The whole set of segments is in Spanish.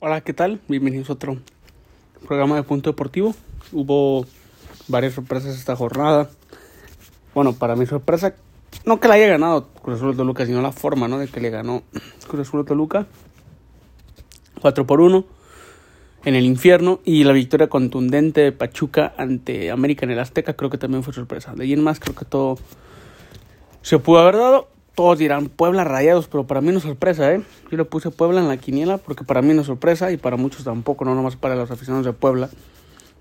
Hola, ¿qué tal? Bienvenidos a otro programa de Punto Deportivo. Hubo varias sorpresas esta jornada. Bueno, para mi sorpresa, no que la haya ganado Cruz Azul Toluca, sino la forma, ¿no? De que le ganó Cruz Azul Toluca. 4 por 1 en el infierno y la victoria contundente de Pachuca ante América en el Azteca creo que también fue sorpresa. De ahí en más creo que todo se pudo haber dado todos dirán Puebla rayados, pero para mí no es sorpresa, ¿eh? Yo le puse Puebla en la quiniela porque para mí no es sorpresa y para muchos tampoco, no nomás para los aficionados de Puebla.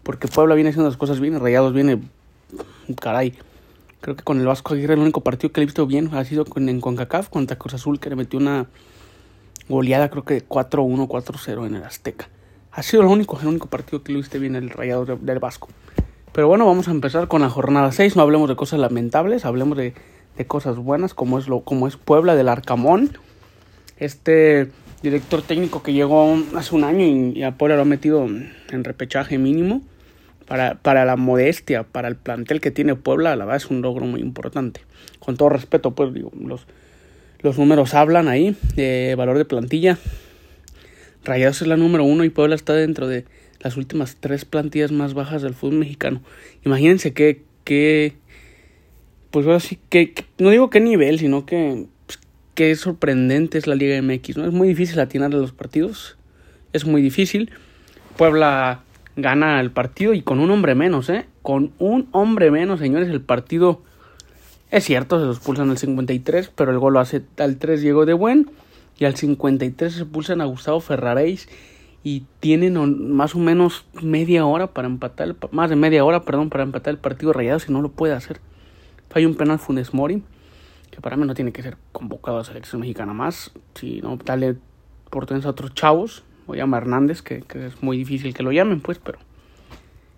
Porque Puebla viene haciendo las cosas bien, rayados viene. Caray. Creo que con el Vasco Aguirre el único partido que le he visto bien ha sido con, en CONCACAF contra Cruz Azul, que le metió una goleada, creo que de 4-1, 4-0 en el Azteca. Ha sido el único, el único partido que le viste bien el rayado del Vasco. Pero bueno, vamos a empezar con la jornada 6. No hablemos de cosas lamentables, hablemos de de cosas buenas, como es, lo, como es Puebla del Arcamón. Este director técnico que llegó hace un año y, a Puebla lo ha metido en repechaje mínimo. Para, para la modestia, para el plantel que tiene Puebla, la verdad es un logro muy importante. Con todo respeto, pues digo, los, los números hablan ahí de valor de plantilla. Rayados es la número uno y Puebla está dentro de las últimas tres plantillas más bajas del fútbol mexicano. Imagínense qué, qué, pues ahora sí que, no digo qué nivel, sino que qué sorprendente es la Liga MX, ¿no? Es muy difícil atinar a los partidos, es muy difícil. Puebla gana el partido y con un hombre menos, ¿eh? Con un hombre menos, señores, el partido es cierto, se los pulsan al 53, pero el gol lo hace al 3 Diego de Buen y al 53 se pulsan a Gustavo Ferraréis y tienen más o menos media hora para empatar, más de media hora, perdón, para empatar el partido rayado si no lo puede hacer. Hay un penal Funes Mori, que para mí no tiene que ser convocado a la selección mexicana más, sino darle oportunidades a otros chavos, o llama Hernández, que, es muy difícil que lo llamen, pues, pero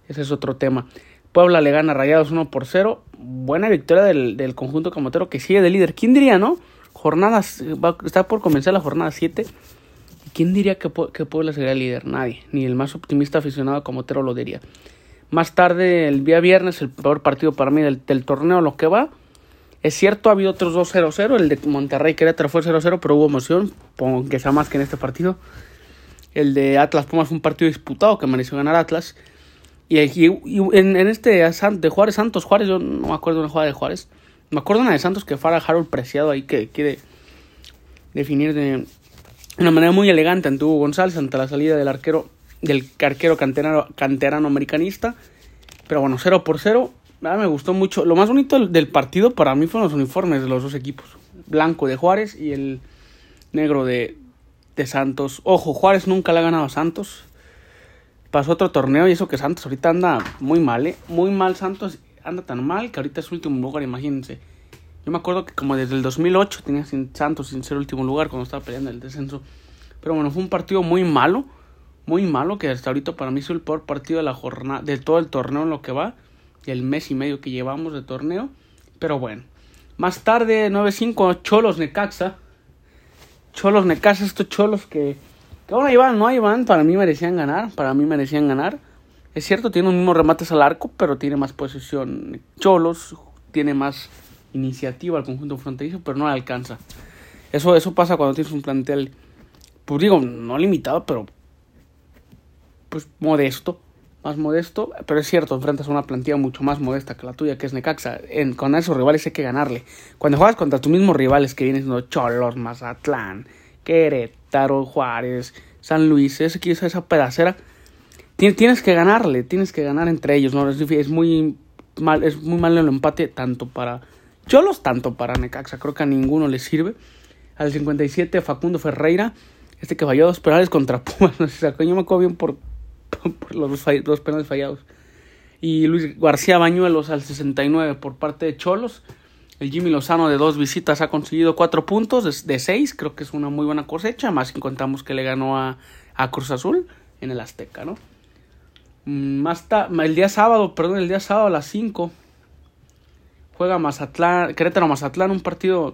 ese es otro tema. Puebla le gana Rayados 1 por 0. Buena victoria del, conjunto camotero que sigue de líder. ¿Quién diría, no? Jornadas, está por comenzar la jornada 7. ¿Quién diría que, que Puebla sería líder? Nadie. Ni el más optimista aficionado camotero lo diría. Más tarde, el día viernes, el peor partido para mí del, torneo, lo que va. Es cierto, ha habido otros 2-0-0. El de Monterrey Querétaro fue 0-0, pero hubo emoción, que sea más que en este partido. El de Atlas Pumas fue un partido disputado que mereció ganar Atlas. Y, en, este de Juárez Santos, Juárez, yo no me acuerdo una jugada de Juárez. Me acuerdo una de Santos que fue a Harold Preciado ahí que quiere definir de una manera muy elegante ante Hugo González ante la salida del arquero del arquero canterano, canterano americanista. Pero bueno, 0 por 0. Me gustó mucho. Lo más bonito del partido para mí fueron los uniformes de los dos equipos. Blanco de Juárez y el negro de, de Santos. Ojo, Juárez nunca le ha ganado a Santos. Pasó otro torneo y eso que Santos ahorita anda muy mal, ¿eh? Muy mal Santos. Anda tan mal que ahorita es último lugar, imagínense. Yo me acuerdo que como desde el 2008 tenía sin Santos sin ser último lugar cuando estaba peleando el descenso. Pero bueno, fue un partido muy malo muy malo que hasta ahorita para mí es el peor partido de la jornada de todo el torneo en lo que va el mes y medio que llevamos de torneo pero bueno. Más tarde 9-5 Cholos Necaxa. Cholos Necaxa estos Cholos que que bueno ahí van no ahí van para mí merecían ganar para mí merecían ganar. Es cierto tiene un mismo remates al arco pero tiene más posesión Cholos tiene más iniciativa al conjunto fronterizo pero no alcanza. Eso eso pasa cuando tienes un plantel pues digo no limitado pero pues modesto, más modesto, pero es cierto, enfrentas a una plantilla mucho más modesta que la tuya, que es Necaxa. Con esos rivales hay que ganarle. Cuando juegas contra tus mismos rivales que vienen siendo Cholos, Mazatlán, Querétaro, Juárez, San Luis, ese, esa pedacera, tienes que ganarle, tienes que ganar entre ellos, ¿no? Es, muy mal, es muy mal el empate tanto para Cholos, tanto para Necaxa. Creo que a ninguno le sirve. Al 57, Facundo Ferreira, este que falló dos penales contra Pumas, no yo me acuerdo bien por por los dos, penales fallados. Y Luis García Bañuelos al 69 por parte de Cholos. El Jimmy Lozano de dos visitas ha conseguido cuatro puntos de, seis. Creo que es una muy buena cosecha. Más si contamos que le ganó a, a Cruz Azul en el Azteca, ¿no? Mm, más el día sábado, perdón, el día sábado a las 5 juega Mazatlán, Querétaro Mazatlán, un partido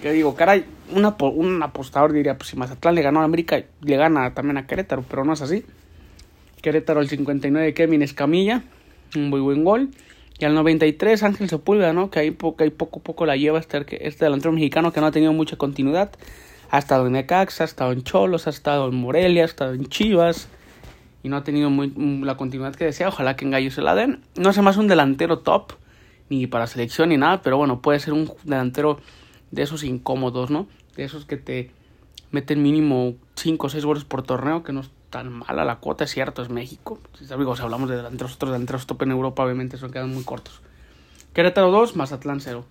que digo, caray, un apostador diría, pues si Mazatlán le ganó a América, le gana también a Querétaro, pero no es así. Querétaro al 59 Kevin Escamilla, un muy buen gol. Y al 93 Ángel Sepúlveda, ¿no? Que ahí poco, ahí poco a poco la lleva este, este delantero mexicano que no ha tenido mucha continuidad. Ha estado en Necaxa, ha estado en Cholos, ha estado en Morelia, ha estado en Chivas y no ha tenido muy, mm, la continuidad que desea. Ojalá que en Gallo se la den. No es más un delantero top, ni para selección ni nada, pero bueno, puede ser un delantero de esos incómodos, ¿no? De esos que te meten mínimo 5 o 6 goles por torneo, que no tan mala la cuota, es cierto, es México. Si hablamos de delanteros, otros delanteros top en Europa, obviamente, son quedan muy cortos. Querétaro 2, Mazatlán 0.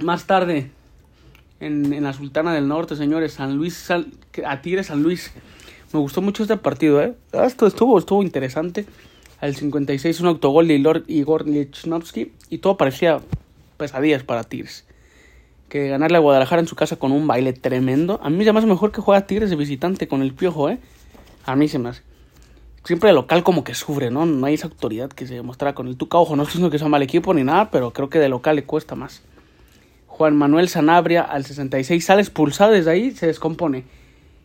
Más tarde, en, la Sultana del Norte, señores, San Luis, a Tigres San Luis. Me gustó mucho este partido, ¿eh? Esto estuvo, estuvo interesante. Al 56 un autogol de Igor Lichnowsky y todo parecía pesadillas para Tigres que ganarle a Guadalajara en su casa con un baile tremendo. A mí me hace mejor que juega Tigres de visitante con el piojo, ¿eh? A mí se me hace. Siempre el local como que sufre, ¿no? No hay esa autoridad que se demuestra con el Tuca. Ojo, no estoy diciendo que sea mal equipo ni nada, pero creo que de local le cuesta más. Juan Manuel Sanabria al 66 sale expulsado desde ahí, se descompone.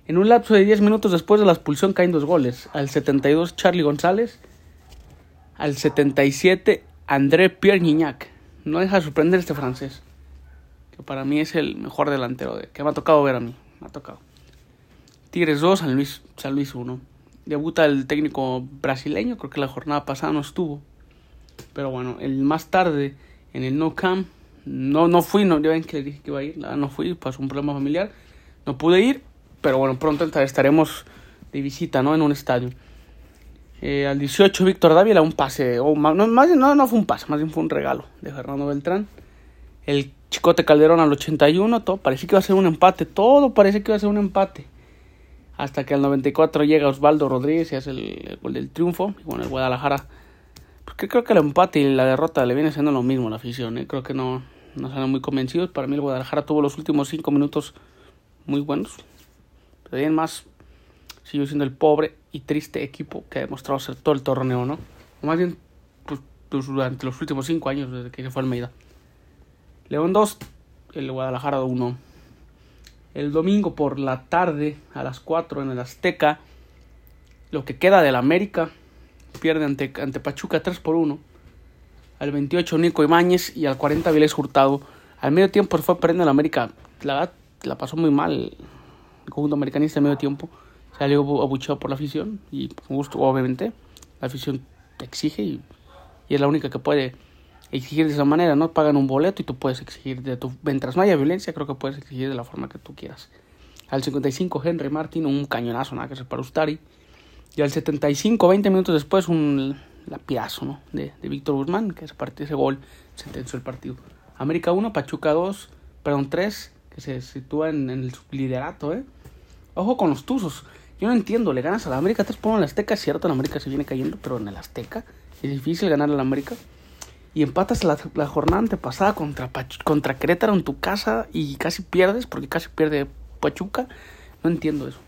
En un lapso de 10 minutos después de la expulsión caen dos goles. Al 72 Charlie González. Al 77 André Pierre Gignac. No deja de sorprender este francés para mí es el mejor delantero de, que me ha tocado ver a mí. Me ha tocado. Tigres 2, San Luis, San Luis 1. Debuta el técnico brasileño, creo que la jornada pasada no estuvo. Pero bueno, el más tarde en el No Camp, no, no fui, no, ya ven que le dije que iba a ir, no fui, pasó un problema familiar, no pude ir, pero bueno, pronto estaremos de visita, ¿no? En un estadio. Eh, al 18 Víctor Dávila, un pase, o no, más, no, no fue un pase, más bien fue un regalo de Fernando Beltrán. El Chicote Calderón al 81, todo parecía que iba a ser un empate, todo parece que iba a ser un empate. Hasta que al 94 llega Osvaldo Rodríguez y hace el, gol del triunfo. Y bueno, el Guadalajara, pues creo que el empate y la derrota le viene siendo lo mismo a la afición. ¿eh? Creo que no, no salen muy convencidos. Para mí el Guadalajara tuvo los últimos 5 minutos muy buenos. Pero bien más siguió siendo el pobre y triste equipo que ha demostrado ser todo el torneo, ¿no? O más bien pues, durante los últimos 5 años desde que se fue Almeida. León 2, el Guadalajara 1. El domingo por la tarde a las 4 en el Azteca, lo que queda del América pierde ante, ante Pachuca 3 por 1. Al 28 Nico Ibáñez y al 40 Vilés Hurtado. Al medio tiempo fue perdiendo el América. La verdad, la pasó muy mal el conjunto americanista en medio tiempo. Salió abucheado por la afición y gusto, obviamente. La afición te exige y es la única que puede exigir de esa manera, ¿no? Pagan un boleto y tú puedes exigir de tu... Mientras no haya violencia, creo que puedes exigir de la forma que tú quieras. Al 55, Henry Martin, un cañonazo, nada que ser para Ustari. Y al 75, 20 minutos después, un lapidazo, ¿no? De, de Víctor Guzmán, que ese, partido, ese gol sentenció el partido. América 1, Pachuca 2, perdón, 3, que se sitúa en, el liderato, ¿eh? Ojo con los Tuzos. Yo no entiendo, le ganas a la América 3 por en el Azteca, es cierto, la América se viene cayendo, pero en el Azteca es difícil ganar a la América y empatas la, jornada antepasada contra, contra Querétaro en tu casa y casi pierdes, porque casi pierde Pachuca. No entiendo eso.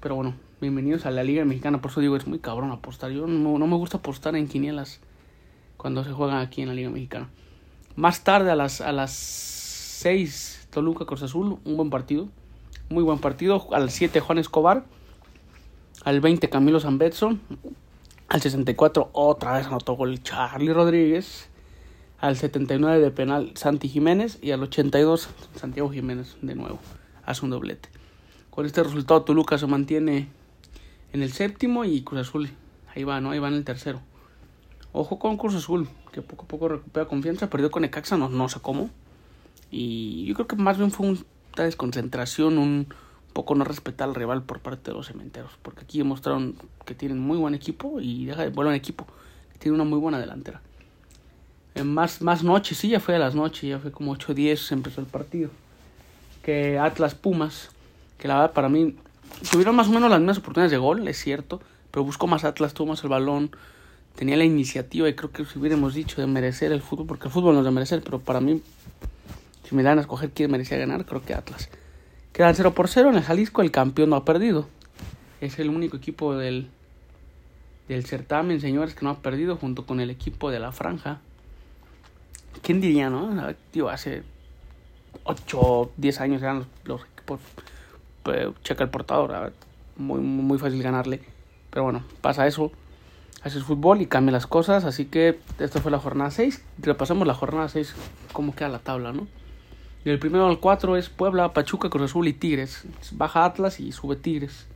Pero bueno, bienvenidos a la Liga Mexicana. Por eso digo, es muy cabrón apostar. Yo no, me gusta apostar en quinielas cuando se juega aquí en la Liga Mexicana. Más tarde, a las, a las 6, Toluca Cruz Azul, un buen partido. Muy buen partido. Al 7, Juan Escobar. Al 20, Camilo Zambetson. Al 64 otra vez anotó gol Charlie Rodríguez. Al 79 de penal Santi Jiménez. Y al 82 Santiago Jiménez de nuevo. Hace un doblete. Con este resultado Toluca se mantiene en el séptimo y Cruz Azul ahí va, ¿no? Ahí va en el tercero. Ojo con Cruz Azul, que poco a poco recupera confianza. Perdió con Ecaxa, no, no sé cómo. Y yo creo que más bien fue una desconcentración, un poco no respetar al rival por parte de los cementeros. Porque aquí demostraron que tienen muy buen equipo y deja de buen equipo. Que tiene una muy buena delantera. En más, más noches, sí, ya fue a las noches, ya fue como 8-10 empezó el partido. Que Atlas Pumas, que la verdad para mí tuvieron más o menos las mismas oportunidades de gol, es cierto, pero buscó más Atlas, tuvo más el balón, tenía la iniciativa y creo que si hubiéramos dicho de merecer el fútbol, porque el fútbol no es de merecer, pero para mí, si me dan a escoger quién merecía ganar, creo que Atlas. Quedan 0 por 0 en el Jalisco, el campeón no ha perdido. Es el único equipo del, del certamen, señores, que no ha perdido junto con el equipo de la franja. ¿Quién diría, no? Tío, hace 8, 10 años eran los, equipos. Pues, checa el portador, muy, muy fácil ganarle. Pero bueno, pasa eso. Haces fútbol y cambia las cosas. Así que esta fue la jornada 6. Repasamos la jornada 6, cómo queda la tabla, ¿no? Del primero al 4 es Puebla, Pachuca, Cruz Azul y Tigres. Baja Atlas y sube Tigres.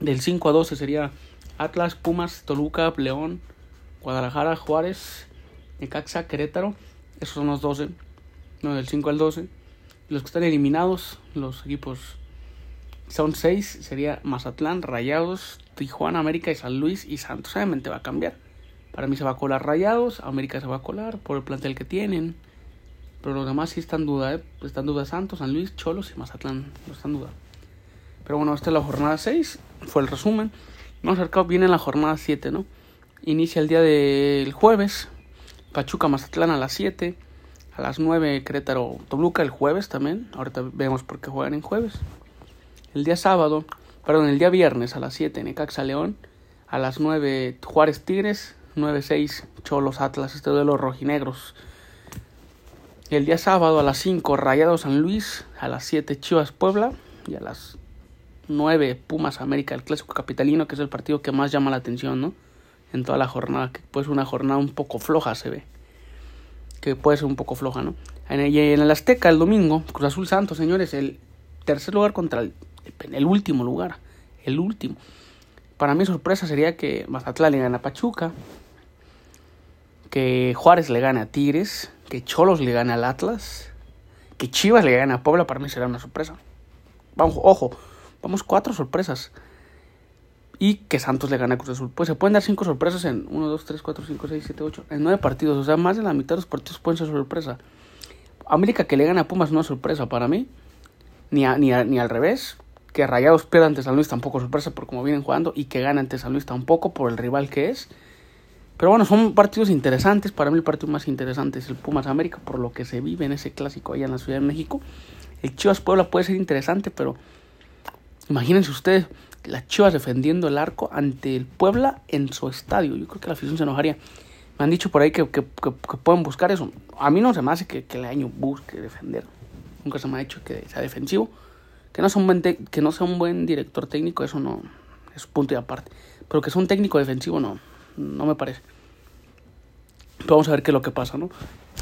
Del 5 a 12 sería Atlas, Pumas, Toluca, León, Guadalajara, Juárez, Necaxa, Querétaro. Esos son los 12. No, del 5 al 12. Los que están eliminados, los equipos son 6. Sería Mazatlán, Rayados, Tijuana, América y San Luis y Santos. Obviamente va a cambiar. Para mí se va a colar Rayados, América se va a colar por el plantel que tienen. Pero los demás sí están duda, ¿eh? Están duda Santos, San Luis, Cholos y Mazatlán. No están duda. Pero bueno, esta es la jornada 6. Fue el resumen. Más acercado viene la jornada 7, ¿no? Inicia el día del jueves. Pachuca Mazatlán a las 7. A las 9 Querétaro Toluca el jueves también. Ahorita vemos por qué juegan en jueves. El día sábado, perdón, el día viernes a las 7 Necaxa León. A las 9 Juárez Tigres. 9-6 Cholos Atlas. Este de los rojinegros. El día sábado a las 5 Rayados San Luis. A las 7 Chivas Puebla. Y a las 9 Pumas América, el clásico capitalino, que es el partido que más llama la atención, ¿no? En toda la jornada, que puede ser una jornada un poco floja, se ve. Que puede ser un poco floja, ¿no? En el, en el Azteca, el domingo, Cruz Azul Santos, señores, el tercer lugar contra el, el último lugar. El último. Para mí, sorpresa sería que Mazatlán le gane a Pachuca, que Juárez le gane a Tigres, que Cholos le gane al Atlas, que Chivas le gane a Puebla. Para mí será una sorpresa. Vamos, ojo, Vamos, cuatro sorpresas. Y que Santos le gane a Cruz Azul. Pues se pueden dar cinco sorpresas en 1, 2, 3, 4, 5, 6, 7, 8. En nueve partidos. O sea, más de la mitad de los partidos pueden ser sorpresa. América que le gane a Pumas no es sorpresa para mí. Ni, ni, ni al revés. Que Rayados pierda ante San Luis tampoco es sorpresa por cómo vienen jugando. Y que gane ante San Luis tampoco por el rival que es. Pero bueno, son partidos interesantes. Para mí el partido más interesante es el Pumas América. Por lo que se vive en ese clásico allá en la Ciudad de México. El Chivas Puebla puede ser interesante, pero Imagínense ustedes las Chivas defendiendo el arco ante el Puebla en su estadio. Yo creo que la afición se enojaría. Me han dicho por ahí que, que, pueden buscar eso. A mí no se me hace que, el año busque defender. Nunca se me ha hecho que sea defensivo. Que no sea un buen, que no sea un buen director técnico, eso no es punto y aparte. Pero que sea un técnico defensivo, no, no me parece. Pero vamos a ver qué es lo que pasa, ¿no?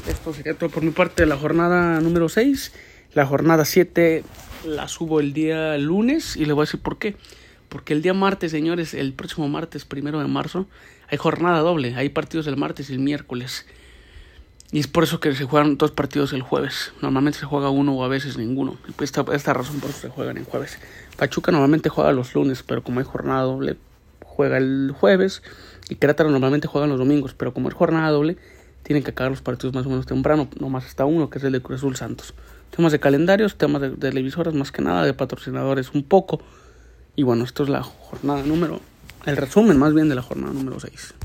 Esto sería todo por mi parte de la jornada número 6. La jornada 7 la subo el día lunes y le voy a decir por qué. Porque el día martes, señores, el próximo martes, primero de marzo, hay jornada doble. Hay partidos el martes y el miércoles. Y es por eso que se juegan dos partidos el jueves. Normalmente se juega uno o a veces ninguno. Y esta, esta razón por eso se juegan en jueves. Pachuca normalmente juega los lunes, pero como hay jornada doble, juega el jueves. Y Querétaro normalmente juega los domingos, pero como es jornada doble, tienen que acabar los partidos más o menos temprano. Nomás hasta uno, que es el de Cruz Azul Santos temas de calendarios, temas de, televisoras más que nada, de patrocinadores un poco. Y bueno, esto es la jornada número, el resumen más bien de la jornada número 6.